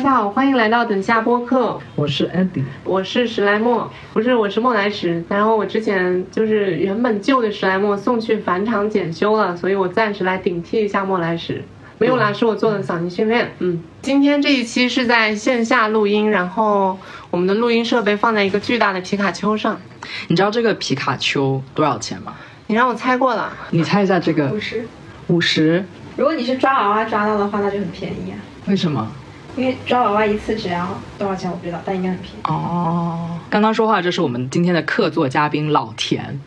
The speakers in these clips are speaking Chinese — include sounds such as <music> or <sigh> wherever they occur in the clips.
大家好，欢迎来到等下播客，我是 Andy，我是史莱默，不是我是莫来石。然后我之前就是原本旧的史莱默送去返厂检修了，所以我暂时来顶替一下莫来石。没有啦，是我做的嗓音训练。嗯，今天这一期是在线下录音，然后我们的录音设备放在一个巨大的皮卡丘上。你知道这个皮卡丘多少钱吗？你让我猜过了，你猜一下这个五十。五十？如果你是抓娃娃抓到的话，那就很便宜啊。为什么？因为抓娃娃一次只要多少钱我不知道，但应该很便宜。哦，刚刚说话这是我们今天的客座嘉宾老田。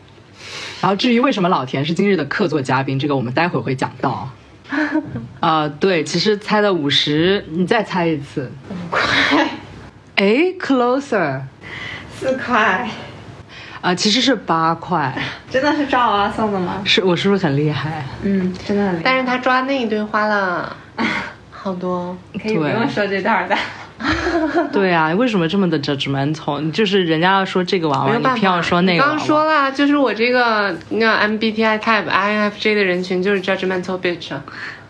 然后至于为什么老田是今日的客座嘉宾，这个我们待会儿会讲到。啊、<laughs> 对，其实猜的五十，你再猜一次。五块，哎，closer，四块，啊、其实是八块。真的是抓娃娃送的吗？是我是不是很厉害？嗯，真的很厉害。但是他抓那一堆花了 <laughs> 好多。可以不用说这段的。<laughs> 对啊，为什么这么的 judgmental？就是人家要说这个娃娃，你偏要说那个娃娃。刚刚说了，就是我这个那 MBTI type INFJ 的人群就是 judgmental bitch 啊。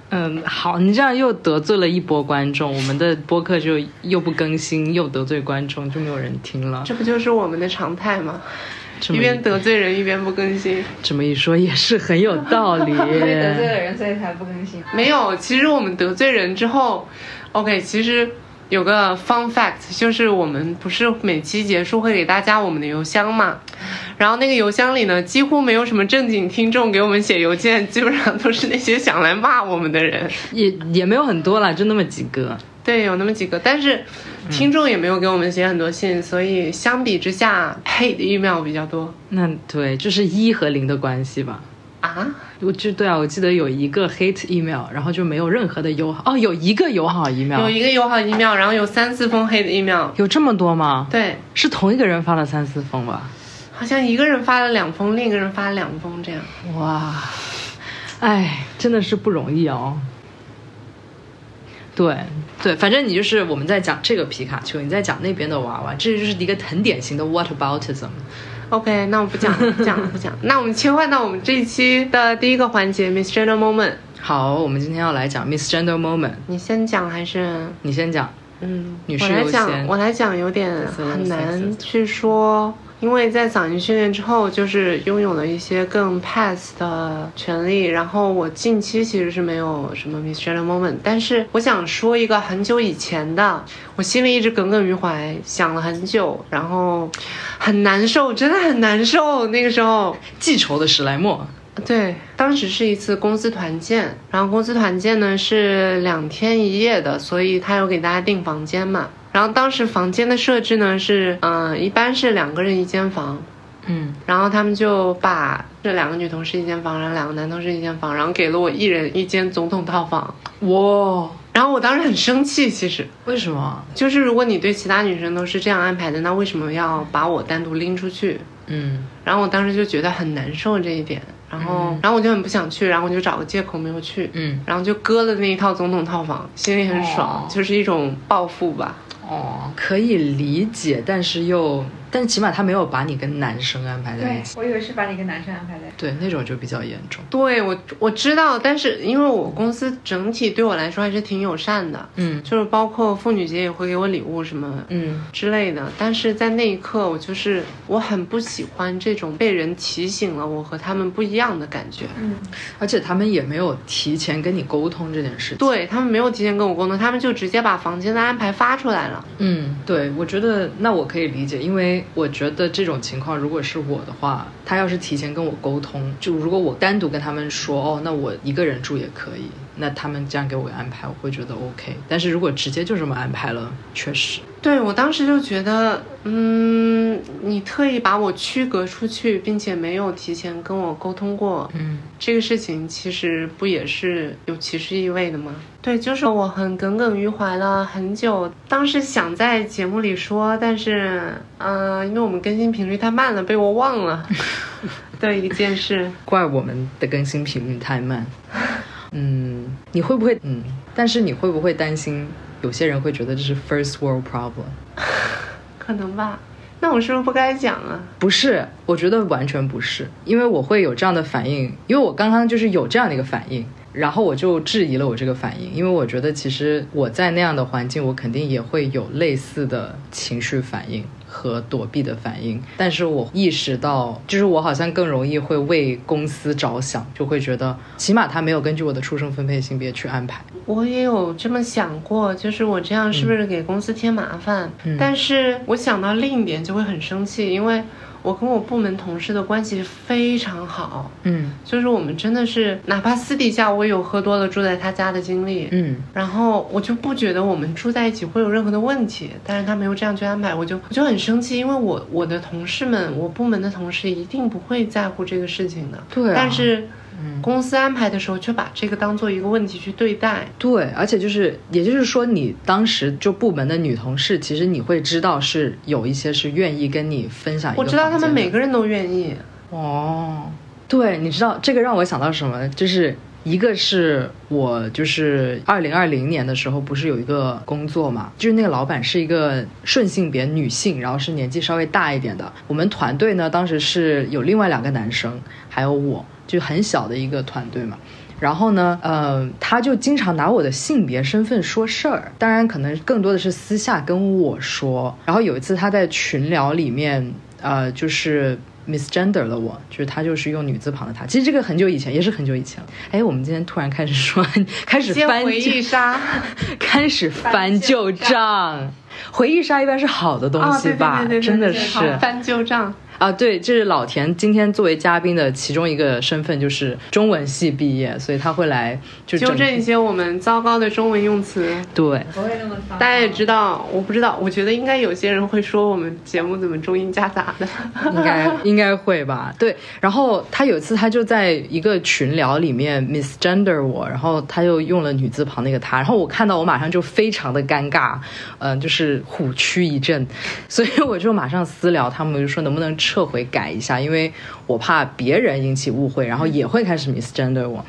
嗯，好，你这样又得罪了一波观众，我们的播客就又不更新，又得罪观众，就没有人听了。这不就是我们的常态吗？一边得罪人，一边不更新。这么一说也是很有道理。<laughs> 因为得罪了人，所以才不更新。没有，其实我们得罪人之后，OK，其实有个 fun fact，就是我们不是每期结束会给大家我们的邮箱嘛，然后那个邮箱里呢，几乎没有什么正经听众给我们写邮件，基本上都是那些想来骂我们的人。也也没有很多啦，就那么几个。对，有那么几个，但是听众也没有给我们写很多信，所以相比之下，hate email 比较多那对，就是一和零的关系吧。啊。我就对啊，我记得有一个 hate email，然后就没有任何的友好哦，有一个友好 email，有一个友好 email，然后有三四封 hate email。有这么多吗？对，是同一个人发了三四封吧？好像一个人发了两封，另一个人发了两封，这样。哇，哎，真的是不容易哦。对对，反正你就是我们在讲这个皮卡丘，你在讲那边的娃娃，这就是一个很典型的 whataboutism。OK，那我不讲了，不讲了，不讲了。那我们切换到我们这一期的第一个环节，Miss Gender Moment。好，我们今天要来讲 Miss Gender Moment，你先讲还是？你先讲。嗯，女士我来优先讲，我来讲有点很难去说，因为在嗓音训练之后，就是拥有了一些更 pass 的权利。然后我近期其实是没有什么 Miss Gender Moment，但是我想说一个很久以前的，我心里一直耿耿于怀，想了很久，然后很难受，真的很难受。那个时候，记仇的史莱姆，对，当时是一次公司团建，然后公司团建呢是两天一夜的，所以他有给大家订房间嘛。然后当时房间的设置呢是，嗯、一般是两个人一间房，嗯，然后他们就把这两个女同事一间房，然后两个男同事一间房，然后给了我一人一间总统套房。哇，然后我当时很生气，其实。为什么？就是如果你对其他女生都是这样安排的，那为什么要把我单独拎出去？嗯，然后我当时就觉得很难受这一点，然后、然后我就很不想去，然后我就找个借口没有去，嗯，然后就割了那一套总统套房，心里很爽，哦就是一种报复吧。哦，可以理解，但是又，但起码他没有把你跟男生安排在对一起，，我以为是把你跟男生安排在。对，那种就比较严重。对我我知道，但是因为我公司整体对我来说还是挺友善的，嗯就是包括妇女节也会给我礼物什么嗯，之类的。但是在那一刻，我就是我很不喜欢这种被人提醒了我和他们不一样的感觉。嗯，而且他们也没有提前跟你沟通这件事情。对他们没有提前跟我沟通，他们就直接把房间的安排发出来了。嗯，对，我觉得那我可以理解，因为我觉得这种情况如果是我的话，他要是提前跟我沟通，就如果我单独跟他们说，哦，那我一个人住也可以，那他们这样给我安排，我会觉得 OK。但是如果直接就这么安排了，确实，对我当时就觉得，嗯，你特意把我区隔出去，并且没有提前跟我沟通过，嗯这个事情其实不也是有歧视意味的吗？对，就是我很耿耿于怀了很久，当时想在节目里说，但是，嗯、因为我们更新频率太慢了，被我忘了 <laughs> 的一件事。怪我们的更新频率太慢。嗯，你会不会嗯？但是你会不会担心有些人会觉得这是 first world problem？<laughs> 可能吧？那我是不是不该讲啊？不是，我觉得完全不是，因为我会有这样的反应，因为我刚刚就是有这样的一个反应，然后我就质疑了我这个反应，因为我觉得其实我在那样的环境，我肯定也会有类似的情绪反应和躲避的反应。但是我意识到，就是我好像更容易会为公司着想，就会觉得起码他没有根据我的出生分配性别去安排。我也有这么想过，就是我这样是不是给公司添麻烦？嗯但是我想到另一点就会很生气，因为我跟我部门同事的关系非常好，嗯。就是我们真的是，哪怕私底下我有喝多了住在他家的经历，嗯。然后我就不觉得我们住在一起会有任何的问题，但是他没有这样去安排，我就我就很生气，因为我我的同事们，我部门的同事一定不会在乎这个事情的，对啊。但是嗯公司安排的时候却把这个当做一个问题去对待，对，而且就是，也就是说，你当时就部门的女同事，其实你会知道是有一些是愿意跟你分享我知道他们每个人都愿意，哦，对，你知道这个让我想到什么？就是一个是我就是二零二零年的时候，不是有一个工作嘛，就是那个老板是一个顺性别女性，然后是年纪稍微大一点的。我们团队呢，当时是有另外两个男生，还有我，就很小的一个团队嘛。然后呢，呃，他就经常拿我的性别身份说事儿，当然可能更多的是私下跟我说。然后有一次他在群聊里面，呃，就是 misgender 了我，就是他就是用女字旁的他。其实这个很久以前，也是很久以前了。哎，我们今天突然开始说，<laughs> 开始翻旧忆杀 <laughs> 开始翻旧账。回忆杀一般是好的东啊，西吧？对对对对对真的是翻旧账。啊，对，这是老田今天作为嘉宾的其中一个身份，就是中文系毕业，所以他会来就纠正一些我们糟糕的中文用词。对。不会那么糟。大家也知道，我不知道，我觉得应该有些人会说我们节目怎么中英夹杂的。应该 <laughs> 应该会吧，对。然后他有一次他就在一个群聊里面 misgender 我，然后他又用了女字旁那个他，然后我看到我马上就非常的尴尬，嗯、就是是虎躯一震，所以我就马上私聊他们，就说能不能撤回改一下，因为我怕别人引起误会，然后也会开始 misgender 我。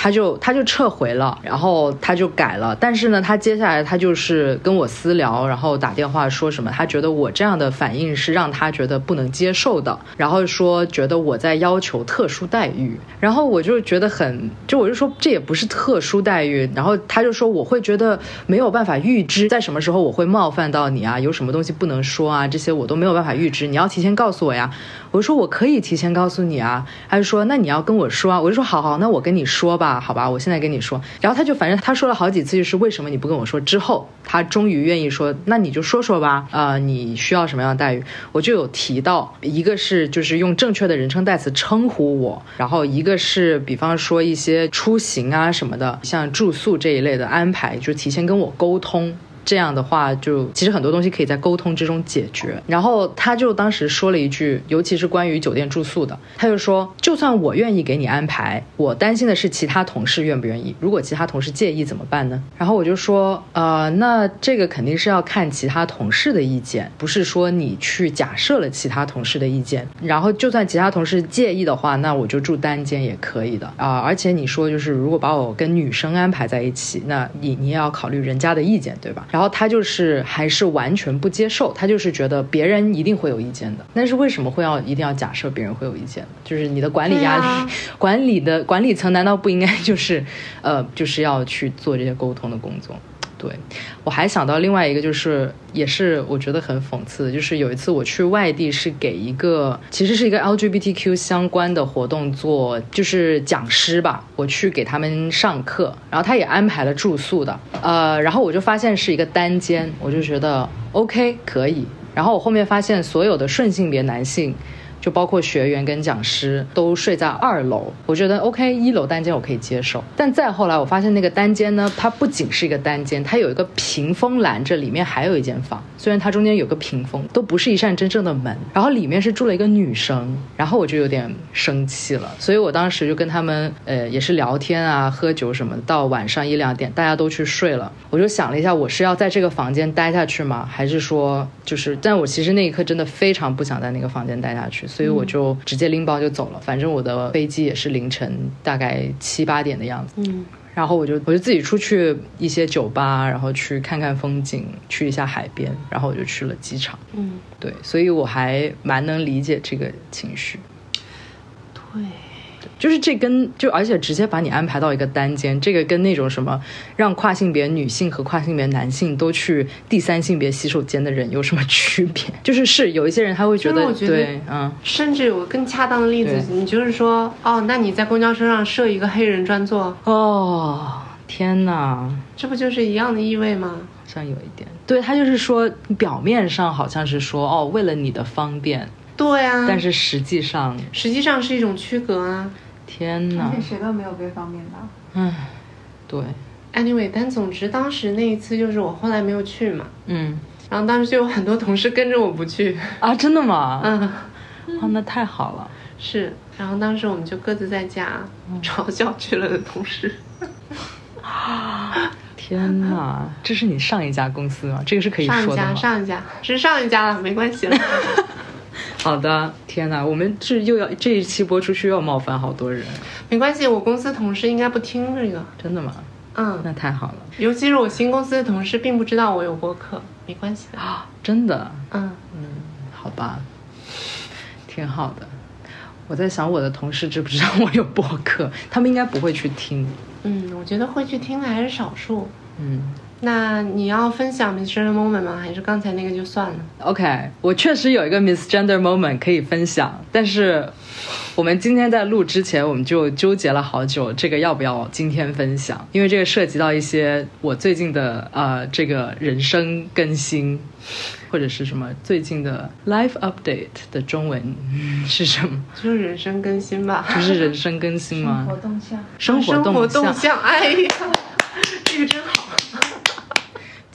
他就他就撤回了，然后他就改了，但是呢，他接下来他就是跟我私聊，然后打电话说什么，他觉得我这样的反应是让他觉得不能接受的，然后说觉得我在要求特殊待遇，然后我就觉得很，就我就说这也不是特殊待遇，然后他就说我会觉得没有办法预知在什么时候我会冒犯到你啊，有什么东西不能说啊，这些我都没有办法预知，你要提前告诉我呀。我说我可以提前告告诉你啊，他就说那你要跟我说啊，我就说好好，那我跟你说吧，好吧，我现在跟你说。然后他就反正他说了好几次，就是为什么你不跟我说？之后他终于愿意说，那你就说说吧，呃，你需要什么样的待遇？我就有提到，一个是就是用正确的人称代词称呼我，然后一个是比方说一些出行啊什么的，像住宿这一类的安排，就提前跟我沟通。这样的话，就其实很多东西可以在沟通之中解决。然后他就当时说了一句，尤其是关于酒店住宿的，他就说，就算我愿意给你安排，我担心的是其他同事愿不愿意。如果其他同事介意怎么办呢？<laughs> 然后我就说，呃，那这个肯定是要看其他同事的意见，不是说你去假设了其他同事的意见。然后就算其他同事介意的话，那我就住单间也可以的啊、而且你说就是如果把我跟女生安排在一起，那你你也要考虑人家的意见，对吧？后他就是还是完全不接受，他就是觉得别人一定会有意见的。但是为什么会要一定要假设别人会有意见呢？就是你的管理压力，啊 <laughs> 管理的管理层难道不应该就是，呃，就是要去做这些沟通的工作？对，我还想到另外一个，就是也是我觉得很讽刺的，就是有一次我去外地是给一个其实是一个 LGBTQ 相关的活动做，就是讲师吧，我去给他们上课，然后他也安排了住宿的，呃，然后我就发现是一个单间，我就觉得 OK 可以，然后我后面发现所有的顺性别男性。就包括学员跟讲师都睡在二楼，我觉得 OK，一楼单间我可以接受。但再后来我发现那个单间呢，它不仅是一个单间，它有一个屏风拦着，里面还有一间房。虽然它中间有个屏风，都不是一扇真正的门。然后里面是住了一个女生，然后我就有点生气了，所以我当时就跟他们呃也是聊天啊、喝酒什么的，到晚上一两点大家都去睡了，我就想了一下，我是要在这个房间待下去吗？还是说就是？但我其实那一刻真的非常不想在那个房间待下去，所以我就直接拎包就走了。反正我的飞机也是凌晨大概七八点的样子。嗯，然后我就我就自己出去一些酒吧，然后去看看风景，去一下海边，然后我就去了机场。嗯，对，所以我还蛮能理解这个情绪。对，对，就是这跟就而且直接把你安排到一个单间，这个跟那种什么让跨性别女性和跨性别男性都去第三性别洗手间的人有什么区别？<laughs> 就是是有一些人他会觉得对，嗯，甚至有个更恰当的例子，你就是说，哦，那你在公交车上设一个黑人专座，哦，天哪！这不就是一样的意味吗？好像有一点，对他就是说，表面上好像是说哦，为了你的方便，对啊，但是实际上，实际上是一种区隔啊。天哪而且，谁都没有被方便到。嗯，对，Anyway，但总之当时那一次就是我后来没有去嘛，嗯然后当时就有很多同事跟着我不去，啊，真的吗？嗯，哦，那太好了。是，然后当时我们就各自在家嘲笑去了的同事。<laughs> 天哪，这是你上一家公司吗？这个是可以上一家，说的吗？上一家是上一家了，没关系了。<laughs> <laughs> 好的，天哪，我们这又要这一期播出去又要冒犯好多人，没关系，我公司同事应该不听这个。真的吗？嗯，那太好了尤其是我新公司的同事并不知道我有播客，没关系的。啊，真的，嗯，好吧，挺好的。我在想我的同事知不知道我有播客，他们应该不会去听。嗯，我觉得会去听的还是少数。嗯那你要分享 misgender Moment 吗？还是刚才那个就算了？，OK，我确实有一个 misgender moment 可以分享，但是我们今天在录之前，我们就纠结了好久，这个要不要今天分享？因为这个涉及到一些我最近的呃这个人生更新，或者是什么最近的 <laughs> life update 的中文嗯是什么？就是人生更新吧。<laughs> 就是人生更新吗？活动向，生活生活动动向，哎呀，<laughs> 这个真好。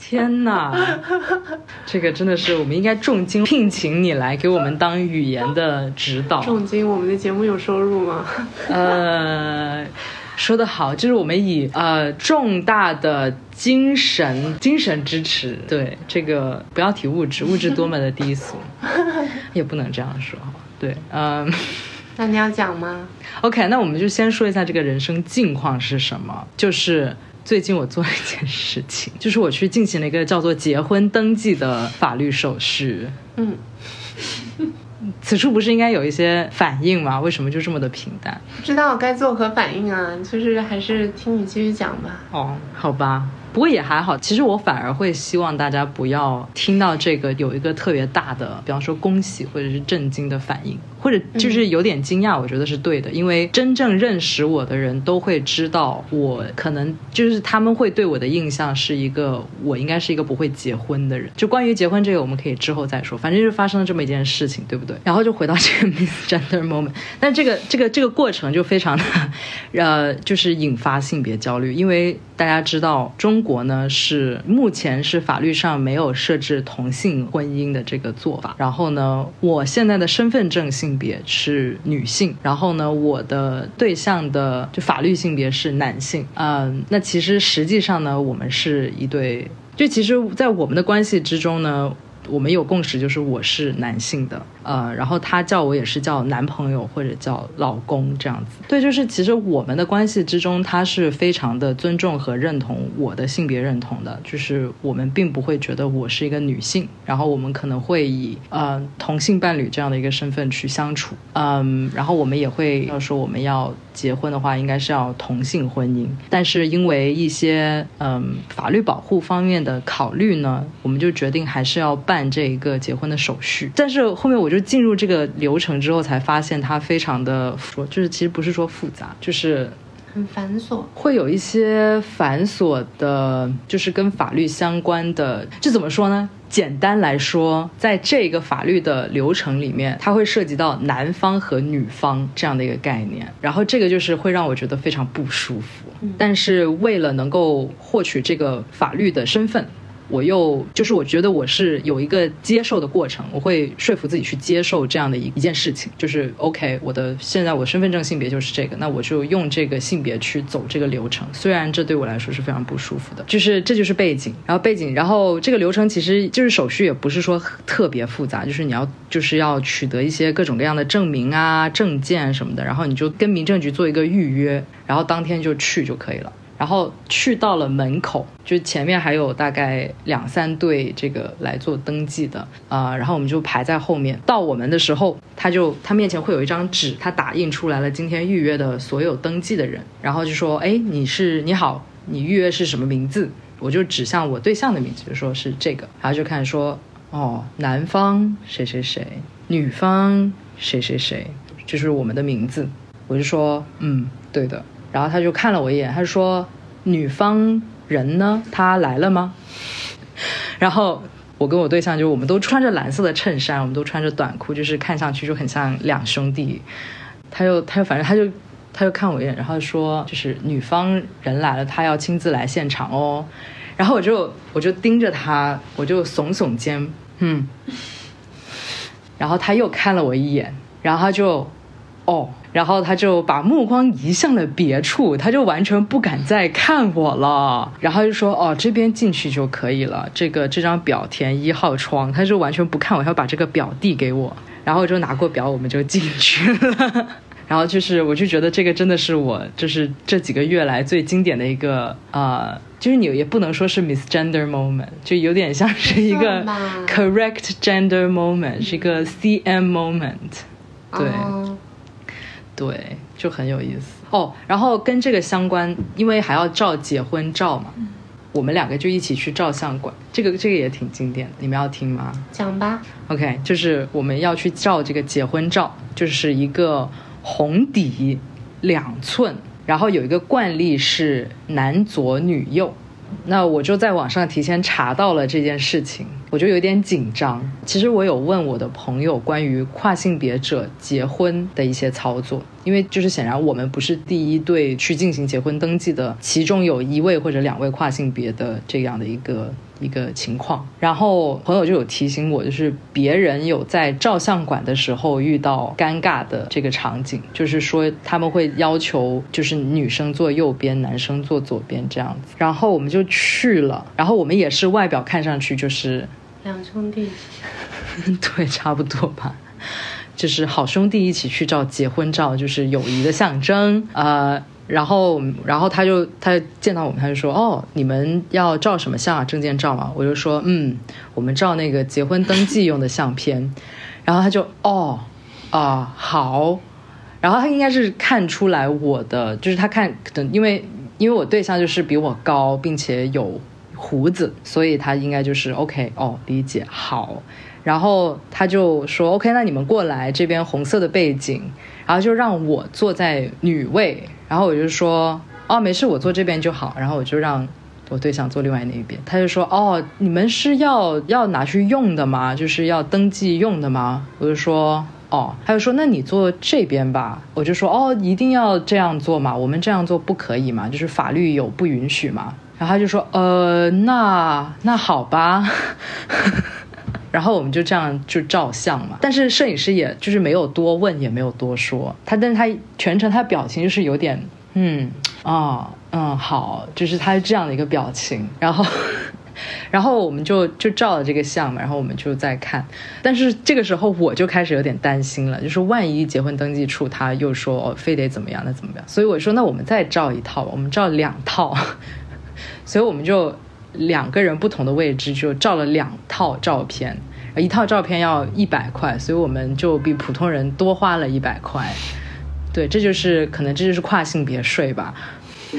天哪，<laughs> 这个真的是我们应该重金聘请你来给我们当语言的指导。重金，我们的节目有收入吗？<laughs> 呃，说得好，就是我们以呃重大的精神精神支持，对这个不要提物质，物质多么的低俗，<laughs> 也不能这样说。对，嗯、那你要讲吗？OK，那我们就先说一下这个人生境况是什么。就是最近我做了一件事情，就是我去进行了一个叫做结婚登记的法律手续。嗯，<laughs> 此处不是应该有一些反应吗？为什么就这么的平淡？不知道该作何反应啊，就是还是听你继续讲吧。哦，好吧。不过也还好，其实我反而会希望大家不要听到这个有一个特别大的，比方说恭喜或者是震惊的反应，或者就是有点惊讶，我觉得是对的，因为真正认识我的人都会知道，我可能就是他们会对我的印象是一个我应该是一个不会结婚的人。就关于结婚这个，我们可以之后再说，反正就是发生了这么一件事情，对不对？然后就回到这个 misgender moment，但这个这个这个过程就非常的，<laughs> 呃，就是引发性别焦虑，因为大家知道中国呢是目前是法律上没有设置同性婚姻的这个做法。然后呢，我现在的身份证性别是女性，然后呢，我的对象的就法律性别是男性。嗯，那其实实际上呢，我们是一对。就其实，在我们的关系之中呢，我们有共识，就是我是男性的，呃，然后他叫我也是叫男朋友或者叫老公这样子。对，就是其实我们的关系之中，他是非常的尊重和认同我的性别认同的，就是我们并不会觉得我是一个女性，然后我们可能会以呃同性伴侣这样的一个身份去相处，嗯，然后我们也会要说我们要结婚的话，应该是要同性婚姻，但是因为一些嗯法律保护方面的考虑呢，我们就决定还是要办这一个结婚的手续。但是后面我就进入这个流程之后，才发现它非常的说，就是其实不是说复杂，就是很繁琐。会有一些繁琐的，就是跟法律相关的，这怎么说呢？简单来说，在这个法律的流程里面，它会涉及到男方和女方这样的一个概念，然后这个就是会让我觉得非常不舒服。但是为了能够获取这个法律的身份，我又就是我觉得我是有一个接受的过程，我会说服自己去接受这样的一一件事情，就是 OK，我的现在我身份证性别就是这个，那我就用这个性别去走这个流程，虽然这对我来说是非常不舒服的，就是这就是背景，然后背景，然后这个流程其实就是手续也不是说特别复杂，就是你要就是要取得一些各种各样的证明啊、证件什么的，然后你就跟民政局做一个预约，然后当天就去就可以了。然后去到了门口，就前面还有大概两三队这个来做登记的啊、然后我们就排在后面。到我们的时候，他就他面前会有一张纸，他打印出来了今天预约的所有登记的人，然后就说：“哎，你是你好，你预约是什么名字？”我就指向我对象的名字，就说是这个，然后就看说，哦，男方谁谁谁，女方谁谁谁，就是我们的名字。我就说，嗯，对的。然后他就看了我一眼，他说，女方人呢？他来了吗？<laughs> 然后我跟我对象就我们都穿着蓝色的衬衫，我们都穿着短裤，就是看上去就很像两兄弟。他又他又反正他就他就看我一眼，然后说就是女方人来了，他要亲自来现场哦。然后我就我就盯着他，我就耸耸肩，嗯。然后他又看了我一眼，然后他就哦，然后他就把目光移向了别处，他就完全不敢再看我了。然后就说：“哦，这边进去就可以了，这个这张表填一号窗。”他就完全不看我，他要把这个表递给我，然后我就拿过表，我们就进去了。<laughs> 然后就是，我就觉得这个真的是我就是这几个月来最经典的一个呃，就是你也不能说是 misgender moment，就有点像是一个 correct gender moment，是一个 CM moment。对哦对，就很有意思哦。然后跟这个相关，因为还要照结婚照嘛，我们两个就一起去照相馆。这个这个也挺经典的，你们要听吗讲吧，？OK，就是我们要去照这个结婚照，就是一个红底两寸，然后有一个惯例是男左女右。那我就在网上提前查到了这件事情，我就有点紧张。其实我有问我的朋友关于跨性别者结婚的一些操作，因为就是显然我们不是第一对去进行结婚登记的，其中有一位或者两位跨性别的这样的一个一个情况。然后朋友就有提醒我，就是别人有在照相馆的时候遇到尴尬的这个场景，就是说他们会要求就是女生坐右边，男生坐左边这样子。然后我们就去了，然后我们也是外表看上去就是两兄弟，对，差不多吧。就是好兄弟一起去照结婚照，就是友谊的象征。呃，然后，然后他就他见到我们，他就说：“哦，你们要照什么相啊？证件照吗？”我就说：“嗯，我们照那个结婚登记用的相片。”然后他就：“哦，啊、好。”然后他应该是看出来我的，就是他看可能因为因为我对象就是比我高，并且有胡子，所以他应该就是 OK 哦，理解好。然后他就说 OK，那你们过来这边红色的背景，然后就让我坐在女位，然后我就说哦没事，我坐这边就好，然后我就让。我对象坐另外那一边，他就说：“哦，你们是要要拿去用的吗？就是要登记用的吗？”我就说：“哦。”他就说：“那你坐这边吧。”我就说：“哦，一定要这样做吗？我们这样做不可以吗？就是法律有不允许吗？”然后他就说：“呃，那那好吧。”然后我们就这样就照相嘛，但是摄影师也就是没有多问，也没有多说，他但是他全程他表情就是有点嗯啊嗯好，就是他是这样的一个表情，然后。<laughs> 然后我们就就照了这个相嘛，然后我们就在看，但是这个时候我就开始有点担心了，就是万一结婚登记处他又说哦非得怎么样，那怎么样？所以我说那我们再照一套吧，我们照两套，<laughs> 所以我们就两个人不同的位置就照了两套照片，一套照片要一百块，所以我们就比普通人多花了一百块。对，这就是可能这就是跨性别税吧。<laughs>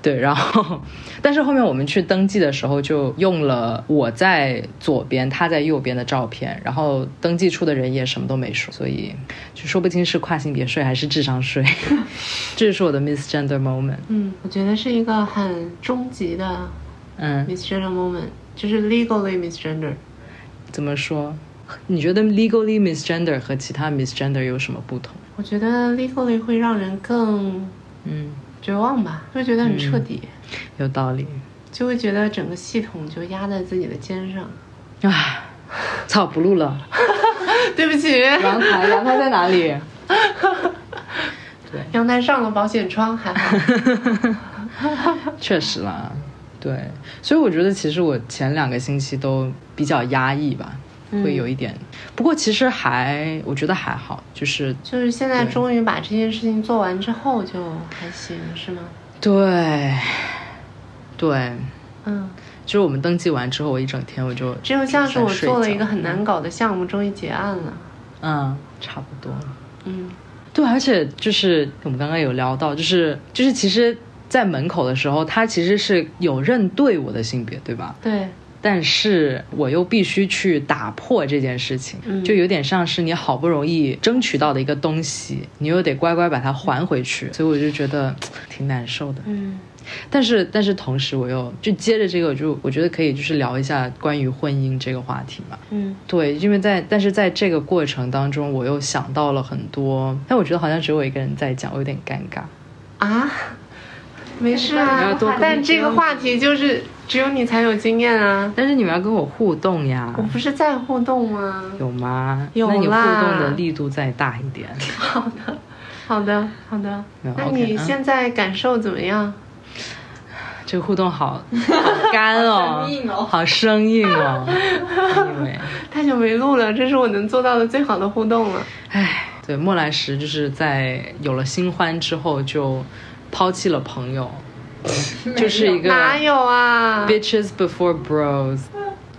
对，然后，但是后面我们去登记的时候，就用了我在左边，他在右边的照片，然后登记处的人也什么都没说，所以就说不清是跨性别税还是智商税。<laughs> 这就是我的 misgender moment。嗯，我觉得是一个很终极的嗯，misgender moment，就是 legally misgender。怎么说？你觉得 legally misgender 和其他 misgender 有什么不同？我觉得 legally 会让人更嗯，绝望吧，会觉得很彻底，有道理。就会觉得整个系统就压在自己的肩上。唉，操，不录了。<laughs> 对不起，阳台，阳台在哪里？<laughs> 对阳台上了保险窗还好。<laughs> 确实啦，对，所以我觉得其实我前两个星期都比较压抑吧，会有一点。不过其实还，我觉得还好，就是就是现在终于把这件事情做完之后就还行，是吗？对，对，嗯，就是我们登记完之后，我一整天我就只有像是我做了一个很难搞的项目，终于结案了。嗯，差不多。嗯对，而且就是我们刚刚有聊到，就是就是其实，在门口的时候，他其实是有认对我的性别，对吧？对，但是我又必须去打破这件事情，嗯就有点像是你好不容易争取到的一个东西，你又得乖乖把它还回去，所以我就觉得 <tsk> 挺难受的。嗯但是但是同时我又就接着这个，我就我觉得可以就是聊一下关于婚姻这个话题嘛。嗯对，因为在但是在这个过程当中，我又想到了很多，但我觉得好像只有我一个人在讲，我有点尴尬。啊，没事啊，但这个话题就是只有你才有经验啊。但是你们要跟我互动呀我，不是在互动吗？有吗？有那你互动的力度再大一点。<laughs> 好的，好的，好的。嗯那你现在感受怎么样？这个互动好 <laughs> 好干哦，好生硬哦好生硬哦。因为，太久没录了，这是我能做到的最好的互动了。唉，对，莫来石就是在有了新欢之后就抛弃了朋友，就是一个哪有啊 bitches before bros。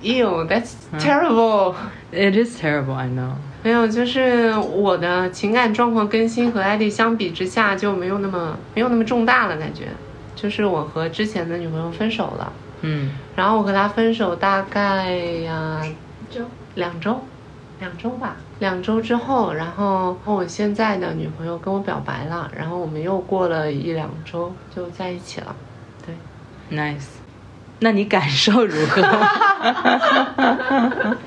？Ew，that's 嗯 terrible。It is terrible, I know. 没有，就是我的情感状况更新和艾迪相比之下就没有那么没有那么重大了，感觉。就是我和之前的女朋友分手了，嗯然后我和她分手大概呀、就两周，两周吧，两周之后，然后我现在的女朋友跟我表白了，然后我们又过了一两周就在一起了。对，，nice。那你感受如何？<laughs>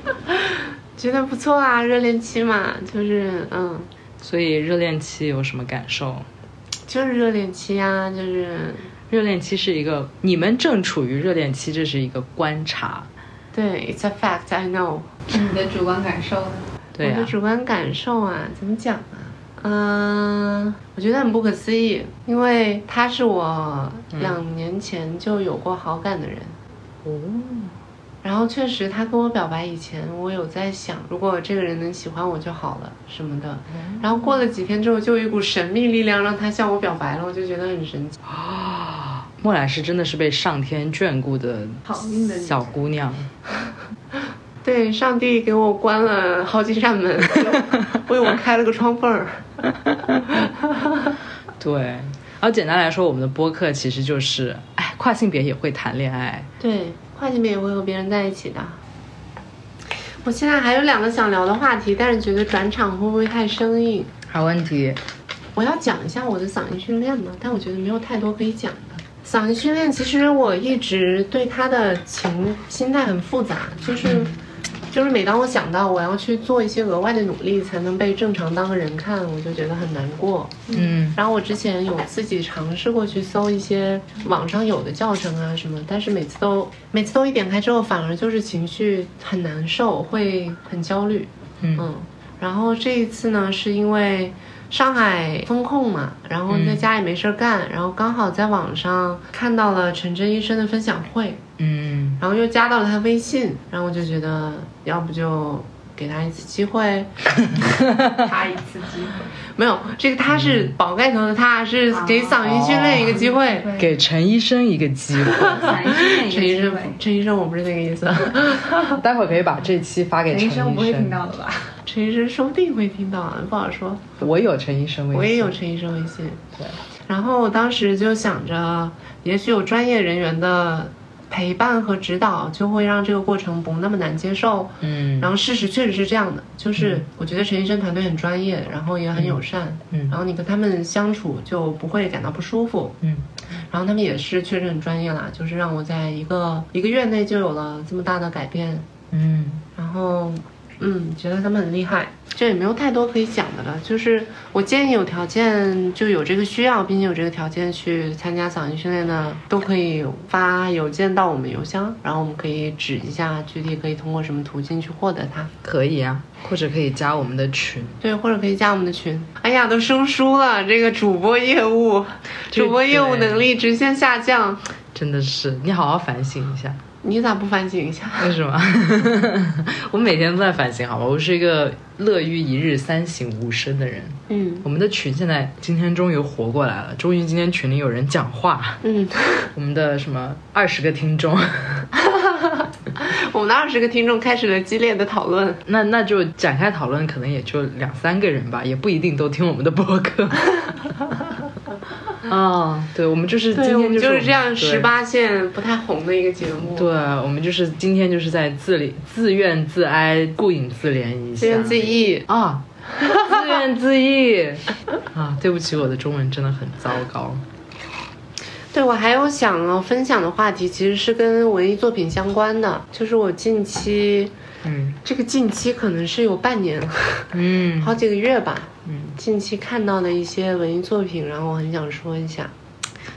觉得不错啊，热恋期嘛，就是嗯，所以热恋期有什么感受？就是热恋期啊，就是热恋期是一个，你们正处于热恋期，这是一个观察。对，it's a fact I know。<laughs> 你的主观感受呢？<laughs> 对啊、我的主观感受啊，怎么讲啊？嗯，我觉得很不可思议，因为他是我两年前就有过好感的人。哦，然后确实，他跟我表白以前，我有在想，如果这个人能喜欢我就好了什么的。然后过了几天之后，就有一股神秘力量让他向我表白了，我就觉得很神奇啊。莫兰是真的是被上天眷顾的好运的小姑娘。对，上帝给我关了好几扇门，<laughs> 为我开了个窗缝儿。<laughs> 对，然后简单来说，我们的播客其实就是，哎，跨性别也会谈恋爱。对，跨性别也会和别人在一起的。我现在还有两个想聊的话题，但是觉得转场会不会太生硬？好问题。我要讲一下我的嗓音训练嘛？但我觉得没有太多可以讲的。嗓音训练其实我一直对他的情心态很复杂，就是就是每当我想到我要去做一些额外的努力才能被正常当个人看，我就觉得很难过。嗯然后我之前有自己尝试过去搜一些网上有的教程啊什么，但是每次都每次都一点开之后，反而就是情绪很难受，会很焦虑。嗯嗯，然后这一次呢，是因为上海封控嘛，然后在家也没事儿干，然后刚好在网上看到了陈真医生的分享会，嗯。然后又加到了他微信，然后我就觉得要不就给他一次机会。<laughs> 他一次机会，没有，这个他是宝盖头的他，是给嗓音训练一个机会。给陈医生一个机会。<laughs> 陈医生陈医生，我不是那个意思。待会儿可以把这期发给陈医陈医生不会听到的吧？陈医生说不定会听到，不好说。我有陈医生微信，我也有陈医生微信。对，然后我当时就想着，也许有专业人员的陪伴和指导，就会让这个过程不那么难接受。嗯。然后事实确实是这样的，就是我觉得陈医生团队很专业，然后也很友善，嗯。然后你跟他们相处就不会感到不舒服。嗯。然后他们也是确实很专业啦，就是让我在一个一个月内就有了这么大的改变，嗯。然后，嗯，觉得他们很厉害。这也没有太多可以讲的了，就是我建议有条件就有这个需要，并且有这个条件去参加嗓音训练的，都可以发邮件到我们邮箱，然后我们可以指一下具体可以通过什么途径去获得它。可以啊，或者可以加我们的群。对，或者可以加我们的群。哎呀，都生疏了，这个主播业务，主播业务能力直线下降。真的是，你好好反省一下。你咋不反省一下？为什么？<laughs> 我每天都在反省，好吧？我是一个乐于一日三省吾身的人。嗯我们的群现在今天终于活过来了，终于今天群里有人讲话。嗯，<laughs> 我们的什么二十个听众，<laughs> 我们的二十个听众开始了激烈的讨论。那那就展开讨论，可能也就两三个人吧，也不一定都听我们的播客。啊，对，我们就是今天是就是这样对十八线不太红的一个节目。对，我们就是今天就是在自里自怨自哀、顾影自怜一下，自怨自艾。啊，自怨自艾 <laughs> 啊！对不起，我的中文真的很糟糕。对，我还有想要分享的话题，其实是跟文艺作品相关的，就是我近期，嗯这个近期可能是有半年，嗯好几个月吧，嗯，近期看到的一些文艺作品，然后我很想说一下。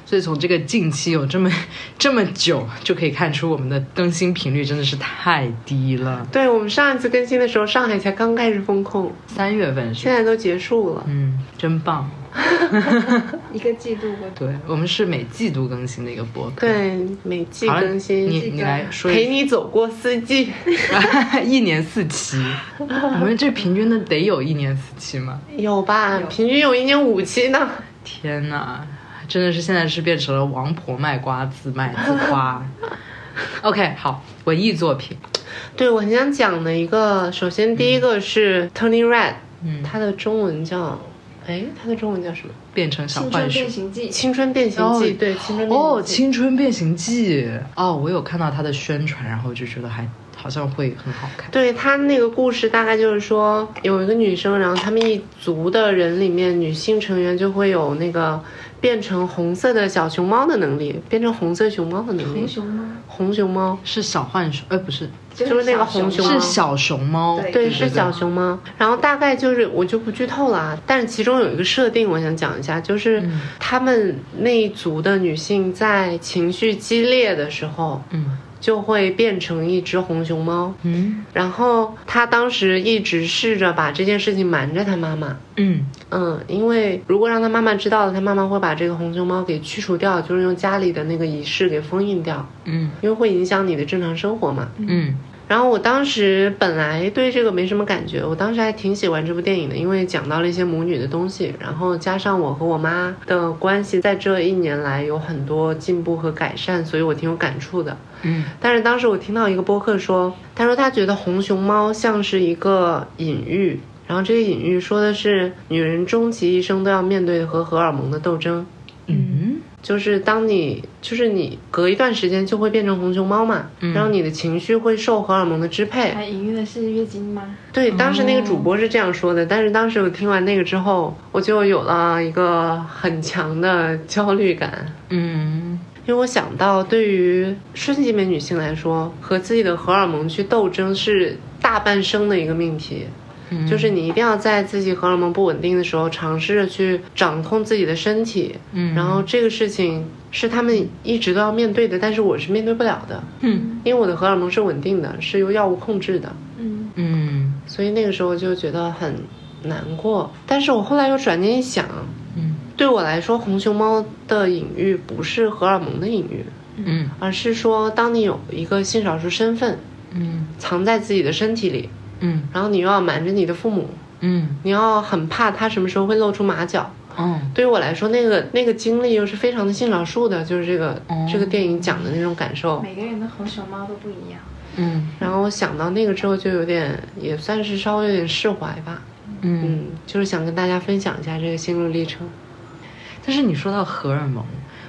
所以从这个近期有这么 <laughs> 这么久，就可以看出我们的更新频率真的是太低了。对我们上一次更新的时候，上海才刚开始封控，三月份是现，在都结束了。嗯，真棒。<laughs> 一个季度过，对我们是每季度更新的一个博客。对，每季更新，你你来说一陪你走过四季。一年四期，我们这平均的得有一年四期吗？有吧？有平均有一年五期呢。天哪，真的是现在是变成了王婆卖瓜，自卖自夸。<laughs> OK，好，文艺作品，对，我很想讲的一个，首先第一个是 Turning Red，嗯，它的中文叫，哎，它的中文叫什么？变成小青春浣熊变。形记，青春变形记，哦对，青春变形哦，记。青春变形记哦，我有看到它的宣传，然后就觉得还好像会很好看。对他那个故事大概就是说，有一个女生，然后他们一族的人里面，女性成员就会有那个变成红色的小熊猫的能力，变成红色熊猫的能力红。熊猫？红熊猫，是小浣熊，哎，不是，就是那个红熊猫是小熊猫。对对，是小熊猫。然后大概就是我就不剧透了啊，但是其中有一个设定，我想讲一下，就是嗯他们那一族的女性在情绪激烈的时候，嗯就会变成一只红熊猫。嗯。然后他当时一直试着把这件事情瞒着他妈妈，嗯。嗯，因为如果让他妈妈知道了，他妈妈会把这个红熊猫给驱除掉，就是用家里的那个仪式给封印掉，嗯。因为会影响你的正常生活嘛。嗯然后我当时本来对这个没什么感觉，我当时还挺喜欢这部电影的，因为讲到了一些母女的东西，然后加上我和我妈的关系在这一年来有很多进步和改善，所以我挺有感触的。嗯但是当时我听到一个播客说，他说他觉得红熊猫像是一个隐喻，然后这个隐喻说的是女人终其一生都要面对和荷尔蒙的斗争。嗯。就是当你就是你隔一段时间就会变成红熊猫嘛，然后你的情绪会受荷尔蒙的支配，它隐喻的是月经吗？对，当时那个主播是这样说的，但是当时我听完那个之后，我就有了一个很强的焦虑感，嗯。因为我想到对于顺境美女性来说，和自己的荷尔蒙去斗争是大半生的一个命题。嗯就是你一定要在自己荷尔蒙不稳定的时候，尝试着去掌控自己的身体，嗯然后这个事情是他们一直都要面对的，但是我是面对不了的，嗯因为我的荷尔蒙是稳定的，是由药物控制的。嗯，嗯所以那个时候就觉得很难过。但是我后来又转念一想，嗯对我来说，红熊猫的隐喻不是荷尔蒙的隐喻，嗯而是说，当你有一个性少数身份嗯藏在自己的身体里，嗯然后你又要瞒着你的父母，嗯你要很怕他什么时候会露出马脚。嗯对于我来说，那个那个经历又是非常的性少数的，就是这个、哦这个电影讲的那种感受。每个人的红熊猫都不一样。嗯然后我想到那个之后，就有点也算是稍微有点释怀吧。嗯。嗯，就是想跟大家分享一下这个心路历程。但是你说到荷尔蒙，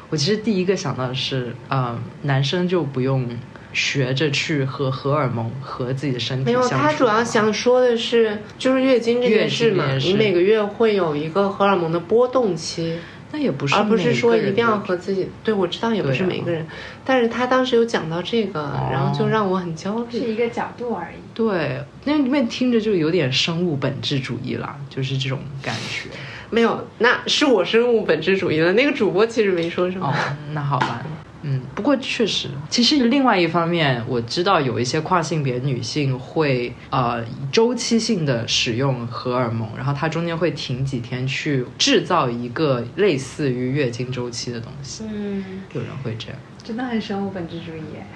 我其实第一个想到的是，呃，男生就不用学着去和荷尔蒙和自己的身体没有，他主要想说的是，就是月经这件事嘛你每个月会有一个荷尔蒙的波动期，那也不是，而不是说一定要和和自己。对，我知道也不是每个人，但是他当时有讲到这个，然后就让我很焦虑。是一个角度而已。对，那里面听着就有点生物本质主义了，就是这种感觉。没有，那是我生物本质主义了。那个主播其实没说什么。哦，那好吧，嗯，不过确实，其实另外一方面，我知道有一些跨性别女性会呃周期性的使用荷尔蒙，然后她中间会停几天去制造一个类似于月经周期的东西，嗯，有人会这样。真的很生物本质主义耶。